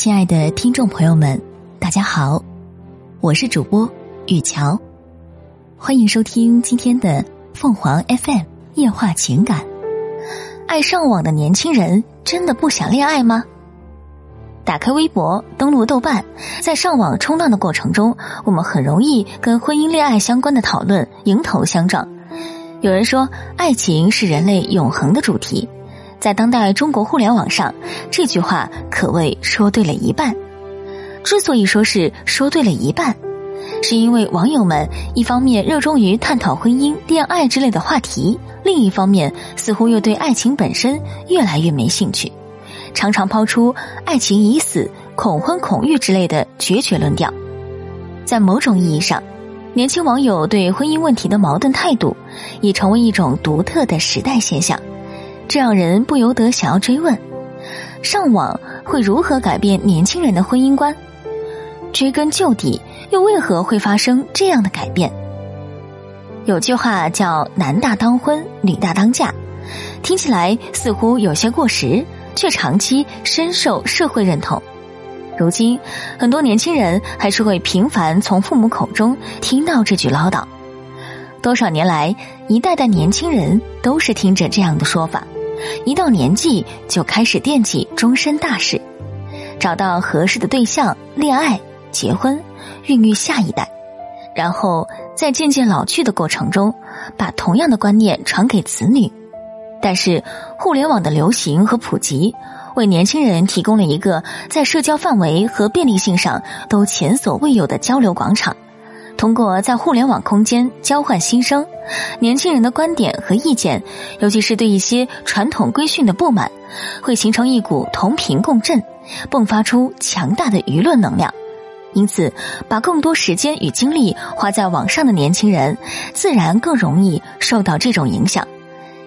亲爱的听众朋友们，大家好，我是主播雨乔，欢迎收听今天的凤凰 FM 夜话情感。爱上网的年轻人真的不想恋爱吗？打开微博，登录豆瓣，在上网冲浪的过程中，我们很容易跟婚姻恋爱相关的讨论迎头相撞。有人说，爱情是人类永恒的主题。在当代中国互联网上，这句话可谓说对了一半。之所以说是说对了一半，是因为网友们一方面热衷于探讨婚姻、恋爱之类的话题，另一方面似乎又对爱情本身越来越没兴趣，常常抛出“爱情已死”“恐婚恐育”之类的决绝论调。在某种意义上，年轻网友对婚姻问题的矛盾态度，已成为一种独特的时代现象。这让人不由得想要追问：上网会如何改变年轻人的婚姻观？追根究底，又为何会发生这样的改变？有句话叫“男大当婚，女大当嫁”，听起来似乎有些过时，却长期深受社会认同。如今，很多年轻人还是会频繁从父母口中听到这句唠叨。多少年来，一代代年轻人都是听着这样的说法。一到年纪就开始惦记终身大事，找到合适的对象，恋爱、结婚，孕育下一代，然后在渐渐老去的过程中，把同样的观念传给子女。但是，互联网的流行和普及，为年轻人提供了一个在社交范围和便利性上都前所未有的交流广场。通过在互联网空间交换心声，年轻人的观点和意见，尤其是对一些传统规训的不满，会形成一股同频共振，迸发出强大的舆论能量。因此，把更多时间与精力花在网上的年轻人，自然更容易受到这种影响。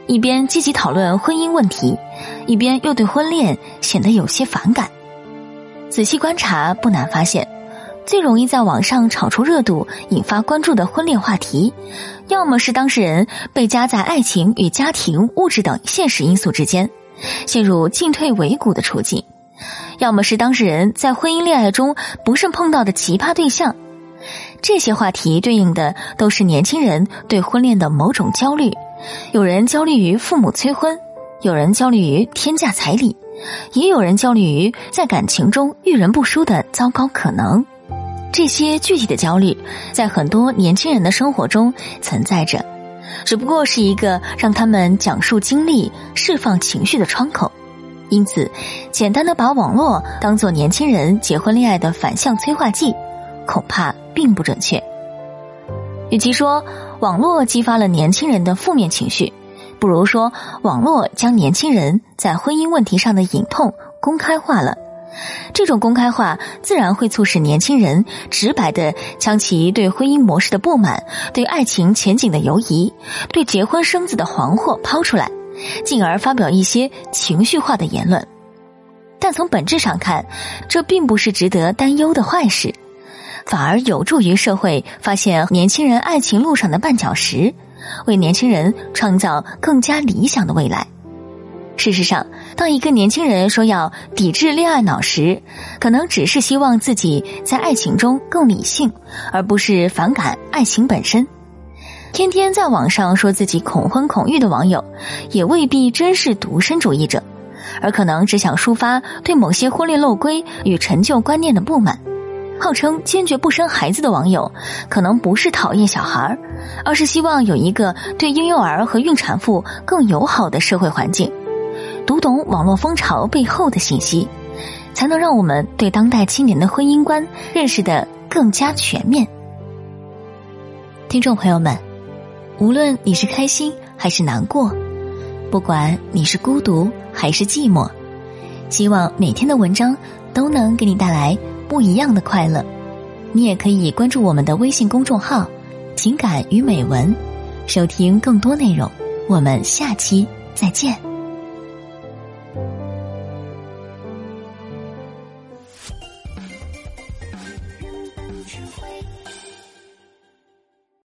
一边积极讨论婚姻问题，一边又对婚恋显得有些反感。仔细观察，不难发现。最容易在网上炒出热度、引发关注的婚恋话题，要么是当事人被夹在爱情与家庭、物质等现实因素之间，陷入进退维谷的处境；要么是当事人在婚姻恋爱中不慎碰到的奇葩对象。这些话题对应的都是年轻人对婚恋的某种焦虑。有人焦虑于父母催婚，有人焦虑于天价彩礼，也有人焦虑于在感情中遇人不淑的糟糕可能。这些具体的焦虑，在很多年轻人的生活中存在着，只不过是一个让他们讲述经历、释放情绪的窗口。因此，简单的把网络当做年轻人结婚恋爱的反向催化剂，恐怕并不准确。与其说网络激发了年轻人的负面情绪，不如说网络将年轻人在婚姻问题上的隐痛公开化了。这种公开化自然会促使年轻人直白的将其对婚姻模式的不满、对爱情前景的犹疑、对结婚生子的惶惑抛出来，进而发表一些情绪化的言论。但从本质上看，这并不是值得担忧的坏事，反而有助于社会发现年轻人爱情路上的绊脚石，为年轻人创造更加理想的未来。事实上，当一个年轻人说要抵制恋爱脑时，可能只是希望自己在爱情中更理性，而不是反感爱情本身。天天在网上说自己恐婚恐育的网友，也未必真是独身主义者，而可能只想抒发对某些婚恋漏规与陈旧观念的不满。号称坚决不生孩子的网友，可能不是讨厌小孩儿，而是希望有一个对婴幼儿和孕产妇更友好的社会环境。读懂网络风潮背后的信息，才能让我们对当代青年的婚姻观认识的更加全面。听众朋友们，无论你是开心还是难过，不管你是孤独还是寂寞，希望每天的文章都能给你带来不一样的快乐。你也可以关注我们的微信公众号“情感与美文”，收听更多内容。我们下期再见。Thank you.